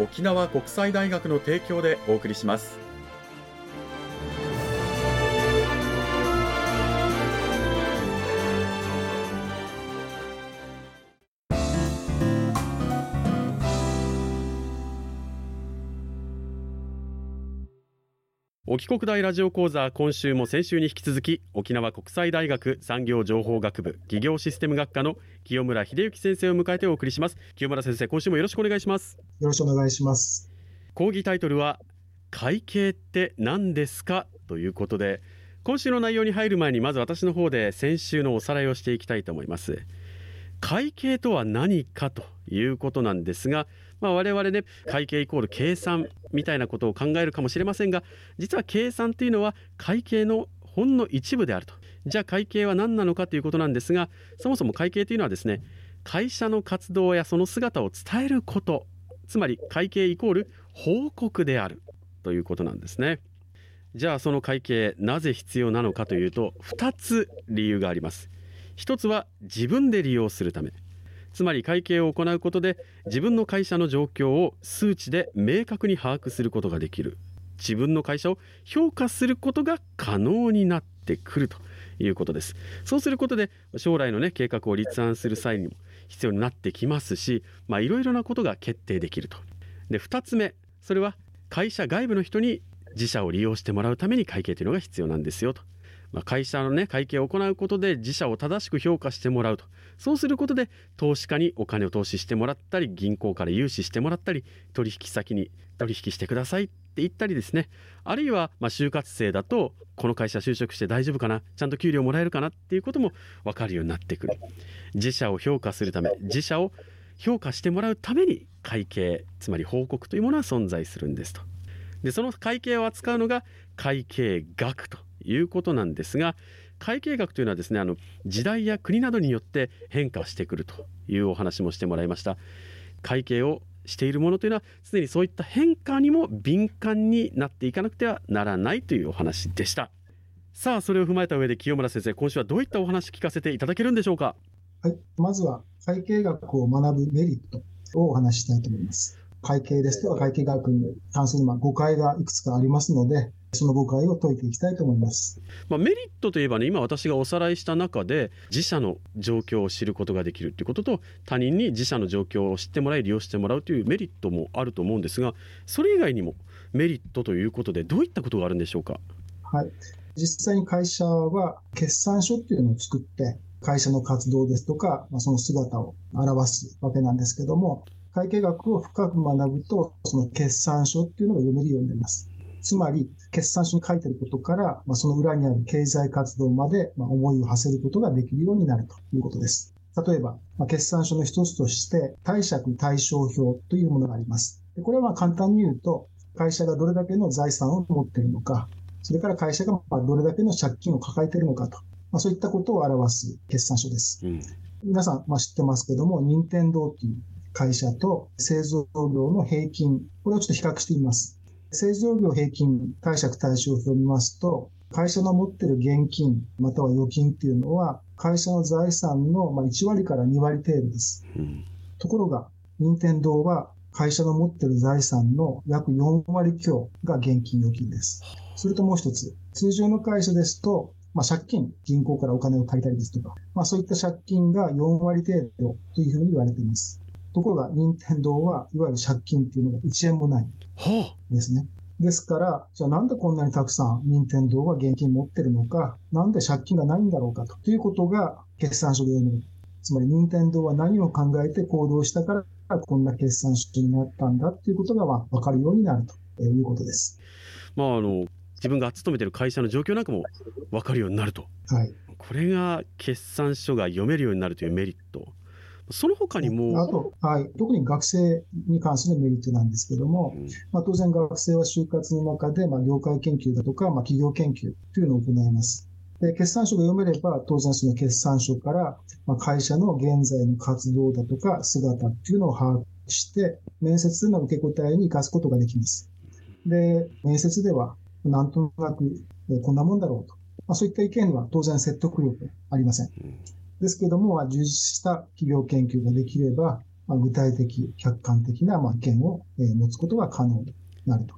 沖縄国際大学の提供でお送りします。沖国大ラジオ講座今週も先週に引き続き沖縄国際大学産業情報学部企業システム学科の清村秀幸先生を迎えてお送りします。清村先生今週もよろしくお願いします。よろしくお願いします。講義タイトルは会計って何ですか？ということで今週の内容に入る前にまず私の方で先週のおさらいをしていきたいと思います。会計とは何かということなんですがまあ、我々ね会計イコール計算みたいなことを考えるかもしれませんが実は計算というのは会計のほんの一部であると。じゃあ会計は何なのかということなんですがそもそも会計というのはですね会社の活動やその姿を伝えること。つまり会計イコール報告である。ということなんですね。じゃあその会計なぜ必要なのかというと2つ理由があります。一つは自分で利用するため。つまり会計を行うことで自分の会社の状況を数値で明確に把握することができる。自分の会社を評価することが可能になってくるということです。そうすることで将来のね計画を立案する際にも必要になってきますしいろいろなことが決定できると。で2つ目それは会社外部の人に自社を利用してもらうために会計というのが必要なんですよと。まあ、会社のね会計を行うことで自社を正しく評価してもらうと。そうすることで投資家にお金を投資してもらったり銀行から融資してもらったり取引先に取引してくださいって言ったりですね。あるいはま就活生だとこの会社就職して大丈夫かな？ちゃんと給料もらえるかなっていうことも分かるようになってくる。自社を評価するため自社を評価してもらうために会計つまり報告というものは存在するんですと。でその会計を扱うのが会計学ということなんですが会計学というのはですねあの時代や国などによって変化してくるというお話もしてもらいました。会計をしているものというのはすでにそういった変化にも敏感になっていかなくてはならないというお話でした。さあそれを踏まえた上で清村先生今週はどういったお話聞かせていただけるんでしょうか？はいまずは会計学を学ぶメリットをお話ししたいと思います。会計ですとか会計学に関するま誤解がいくつかありますのでその誤解を解いていきたいと思います。まあ、メリットといえばね、今私がおさらいした中で、自社の状況を知ることができるということと、他人に自社の状況を知ってもらい、利用してもらうというメリットもあると思うんですが、それ以外にもメリットということで、どういったことがあるんでしょうか？はい。実際に会社は決算書っていうのを作って、会社の活動ですとか、まあ、その姿を表すわけなんですけども、会計学を深く学ぶと、その決算書っていうのが読めるようになります。つまり、決算書に書いてあることから、まあ、その裏にある経済活動まで、まあ、思いを馳せることができるようになるということです。例えば、まあ、決算書の一つとして、貸借対照表というものがあります。でこれはまあ簡単に言うと、会社がどれだけの財産を持っているのか、それから会社がどれだけの借金を抱えているのかと、まあ、そういったことを表す決算書です。うん、皆さん、まあ、知ってますけども、任天堂という会社と製造業の平均、これをちょっと比較してみます。製造業平均貸借対照表を見ますと、会社の持っている現金、または預金っていうのは、会社の財産の1割から2割程度です。うん、ところが、任天堂は会社の持っている財産の約4割強が現金預金です。それともう一つ、通常の会社ですと、まあ、借金、銀行からお金を借りたりですとか、まあ、そういった借金が4割程度というふうに言われています。ところが、任天堂はいわゆる借金っていうのが1円もないですね。ですから、じゃあなんでこんなにたくさん任天堂が現金持ってるのか、なんで借金がないんだろうかということが決算書で読める。つまり任天堂は何を考えて行動したからこんな決算書になったんだということがまあ分かるようになるということです。まあ、あの自分が勤めている会社の状況なんかも分かるようになると、はい、これが決算書が読めるようになるというメリットその他にも。あと、はい。特に学生に関するメリットなんですけども、うん、まあ、当然学生は就活の中で、まあ、業界研究だとか、まあ、企業研究というのを行います。で、決算書が読めれば、当然その決算書から、まあ、会社の現在の活動だとか姿っていうのを把握して、面接での受け答えに活かすことができます。で、面接では、なんとなく、こんなもんだろうと。まあ、そういった意見は当然説得力ありません。ですけども、まあ充実した企業研究ができれば、まあ、具体的、客観的なまあ意見を、えー、持つことが可能になると。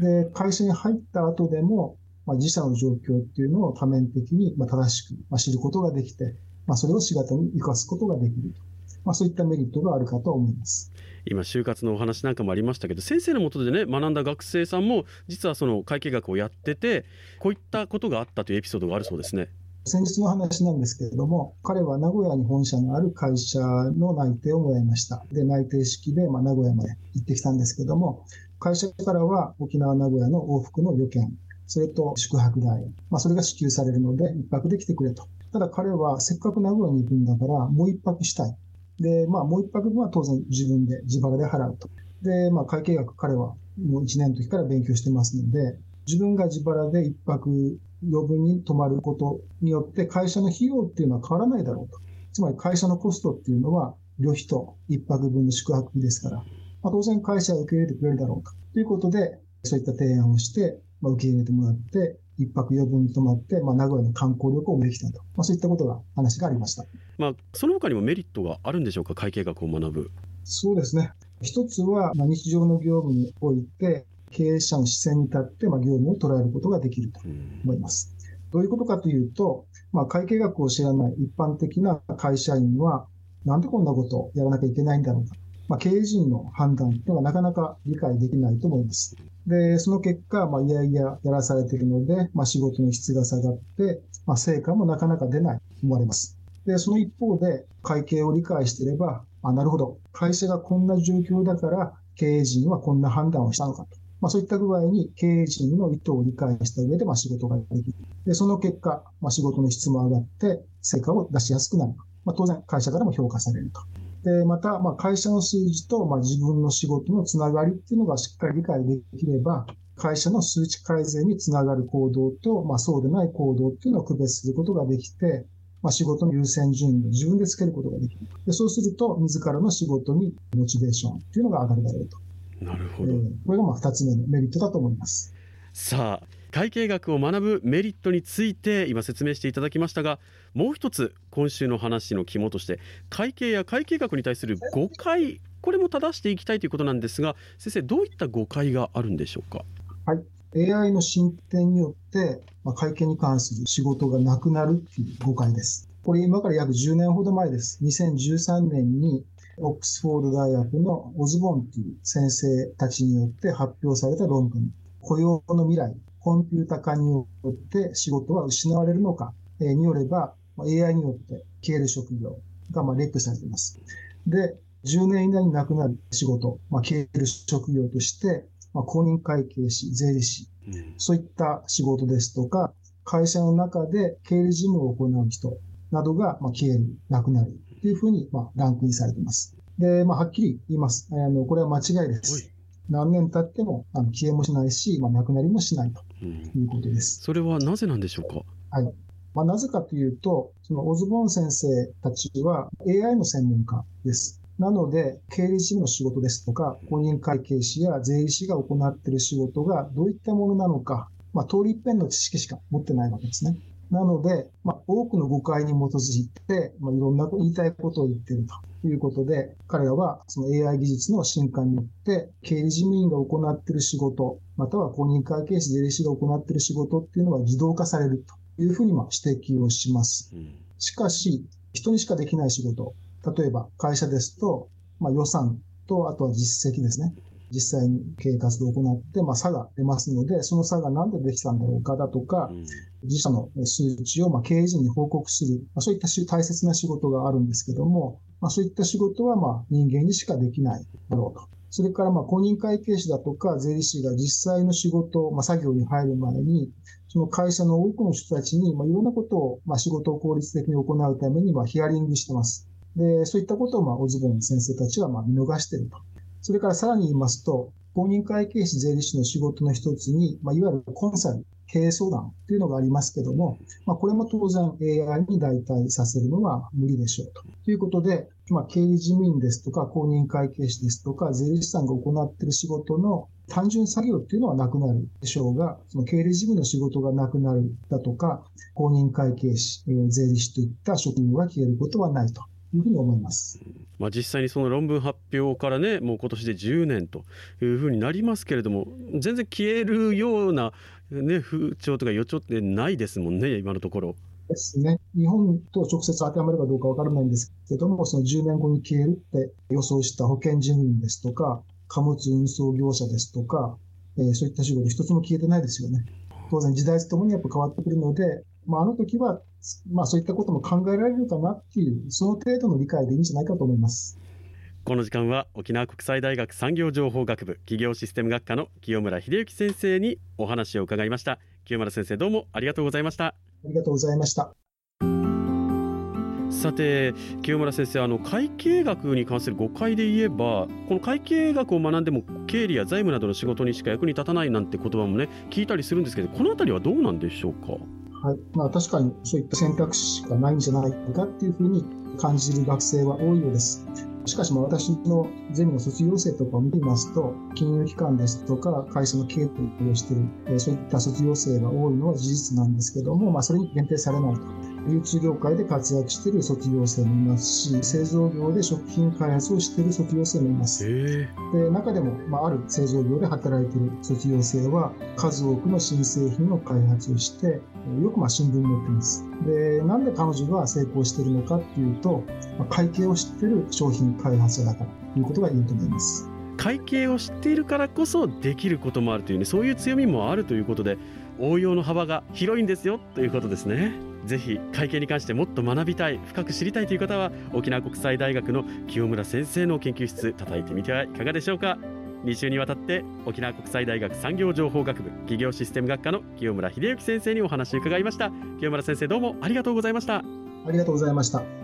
で、会社に入った後でも、まあ、自社の状況っていうのを多面的に、まあ、正しく、まあ、知ることができて、まあ、それを仕事に生かすことができると。まあ、そういったメリットがあるかと思います。今就活のお話なんかもありましたけど先生のもとでね学んだ学生さんも実はその会計学をやっててこういったことがあったというエピソードがあるそうですね。先日の話なんですけれども、彼は名古屋に本社のある会社の内定をもらいました。で、内定式で、まあ、名古屋まで行ってきたんですけども、会社からは沖縄、名古屋の往復の旅券、それと宿泊代、まあ、それが支給されるので、一泊で来てくれと。ただ彼はせっかく名古屋に行くんだから、もう一泊したい。で、まあ、もう一泊分は当然自分で自腹で払うと。で、まあ、会計学彼はもう一年の時から勉強してますので、自分が自腹で一泊余分に泊まることによって会社の費用っていうのは変わらないだろうと。つまり会社のコストっていうのは旅費と一泊分の宿泊費ですから、まあ、当然会社は受け入れてくれるだろうと。ということで、そういった提案をして、まあ、受け入れてもらって、一泊余分に泊まって、まあ、名古屋の観光旅行もできたと。まあ、そういったことが話がありました。まあ、その他にもメリットがあるんでしょうか、会計学を学ぶ。そうですね。一つは、まあ、日常の業務において、経営者の視線に立って、まあ、業務を捉えることができると思います。どういうことかというと、まあ、会計学を知らない一般的な会社員は、なんでこんなことをやらなきゃいけないんだろうか。まあ、経営陣の判断というのはなかなか理解できないと思います。で、その結果、まあ、いやいややらされているので、まあ、仕事の質が下がって、まあ、成果もなかなか出ないと思われます。で、その一方で、会計を理解していれば、あ、なるほど。会社がこんな状況だから、経営陣はこんな判断をしたのかと。まあ、そういった具合に経営陣の意図を理解した上で、まあ、仕事ができる。で、その結果、まあ、仕事の質も上がって、成果を出しやすくなる。まあ、当然、会社からも評価されると。で、また、ま、会社の数字と、まあ、自分の仕事のつながりっていうのがしっかり理解できれば、会社の数値改善につながる行動と、まあ、そうでない行動っていうのを区別することができて、まあ、仕事の優先順位を自分でつけることができる。でそうすると、自らの仕事にモチベーションっていうのが上がるだろうと。なるほど、えー、これがまあ2つ目のメリットだと思います。さあ会計学を学ぶメリットについて今説明していただきましたがもう一つ今週の話の肝として会計や会計学に対する誤解これも正していきたいということなんですが先生どういった誤解があるんでしょうか？はい。AI の進展によって、まあ、会計に関する仕事がなくなるっていう誤解です。これ今から約10年ほど前です。2013年にオックスフォード大学のオズボンという先生たちによって発表された論文、雇用の未来、コンピュータ化によって仕事は失われるのか、によれば、AI によって消える職業がまあレックされています。で、10年以内になくなる仕事、まあ、消える職業として、まあ、公認会計士、税理士、うん、そういった仕事ですとか、会社の中で経理事務を行う人などがまあ消える、なくなるというふうに、まあ、ランクインされています。で、まあ、はっきり言います。あの、これは間違いです。何年経ってもあの消えもしないし、まあ、なくなりもしないということです。それはなぜなんでしょうか？はい。まあ、なぜかというと、そのオズボーン先生たちは AI の専門家です。なので、経理事務の仕事ですとか、公認会計士や税理士が行っている仕事がどういったものなのか、まあ、通り一遍の知識しか持ってないわけですね。なので、まあ、多くの誤解に基づいて、まあ、いろんな言いたいことを言っているということで、彼らはその AI 技術の進化によって、経理事務員が行っている仕事、または公認会計士、税理士が行っている仕事っていうのは自動化されるというふうにまあ指摘をします。しかし、人にしかできない仕事、例えば会社ですと、まあ、予算と、あとは実績ですね。実際に経営活動を行って、まあ、差が出ますので、その差が何でできたんだろうかだとか、うん、自社の数値をまあ経営陣に報告する、まあ、そういった大切な仕事があるんですけども、まあ、そういった仕事はまあ人間にしかできないだろうと。それからまあ公認会計士だとか税理士が実際の仕事、まあ、作業に入る前に、その会社の多くの人たちに、まあ、いろんなことを、まあ、仕事を効率的に行うために、まあ、ヒアリングしてます。で、そういったことを、まあ、オズボン先生たちは、まあ、見逃していると。それからさらに言いますと、公認会計士税理士の仕事の一つに、まあ、いわゆるコンサル、経営相談というのがありますけども、まあ、これも当然 AI に代替させるのは無理でしょうと。ということで、まあ、経理事務員ですとか、公認会計士ですとか、税理士さんが行っている仕事の単純作業っていうのはなくなるでしょうが、その経理事務の仕事がなくなるだとか、公認会計士、税理士といった職務が消えることはないというふうに思います。まあ、実際にその論文発表からねもう今年で10年というふうになりますけれども全然消えるような、ね、風潮とか予兆ってないですもんね今のところ。ですね。日本と直接当てはまるかどうかわからないんですけども、その10年後に消えるって予想した保険事務員ですとか、貨物運送業者ですとか、えー、そういった仕事一つも消えてないですよね。当然時代とともにやっぱ変わってくるので、まあ、あの時は、まあそういったことも考えられるかなっていう、その程度の理解でいいんじゃないかと思います。この時間は沖縄国際大学産業情報学部企業システム学科の清村秀幸先生にお話を伺いました。清村先生どうもありがとうございました。ありがとうございました。さて清村先生あの会計学に関する誤解で言えばこの会計学を学んでも経理や財務などの仕事にしか役に立たないなんて言葉もね聞いたりするんですけどこの辺りはどうなんでしょうか？はいまあ、確かにそういった選択肢しかないんじゃないかっていうふうに感じる学生は多いようです。しかし、私のゼミの卒業生とかを見てみますと、金融機関ですとか、会社の経営をしている、そういった卒業生が多いのは事実なんですけども、まあ、それに限定されないと。流通業界で活躍している卒業生もいますし、製造業で食品開発をしている卒業生もいます。で中でも、まあ、ある製造業で働いている卒業生は、数多くの新製品の開発をして、よくまあ新聞に載っています。で、なんで彼女が成功しているのかっていうと、まあ、会計を知っている商品開発者だからということが言えると思います。会計を知っているからこそできることもあるというね、そういう強みもあるということで、応用の幅が広いんですよということですね。ぜひ会計に関してもっと学びたい深く知りたいという方は沖縄国際大学の清村先生の研究室叩いてみてはいかがでしょうか。2週にわたって沖縄国際大学産業情報学部企業システム学科の清村秀幸先生にお話を伺いました。清村先生どうもありがとうございました。ありがとうございました。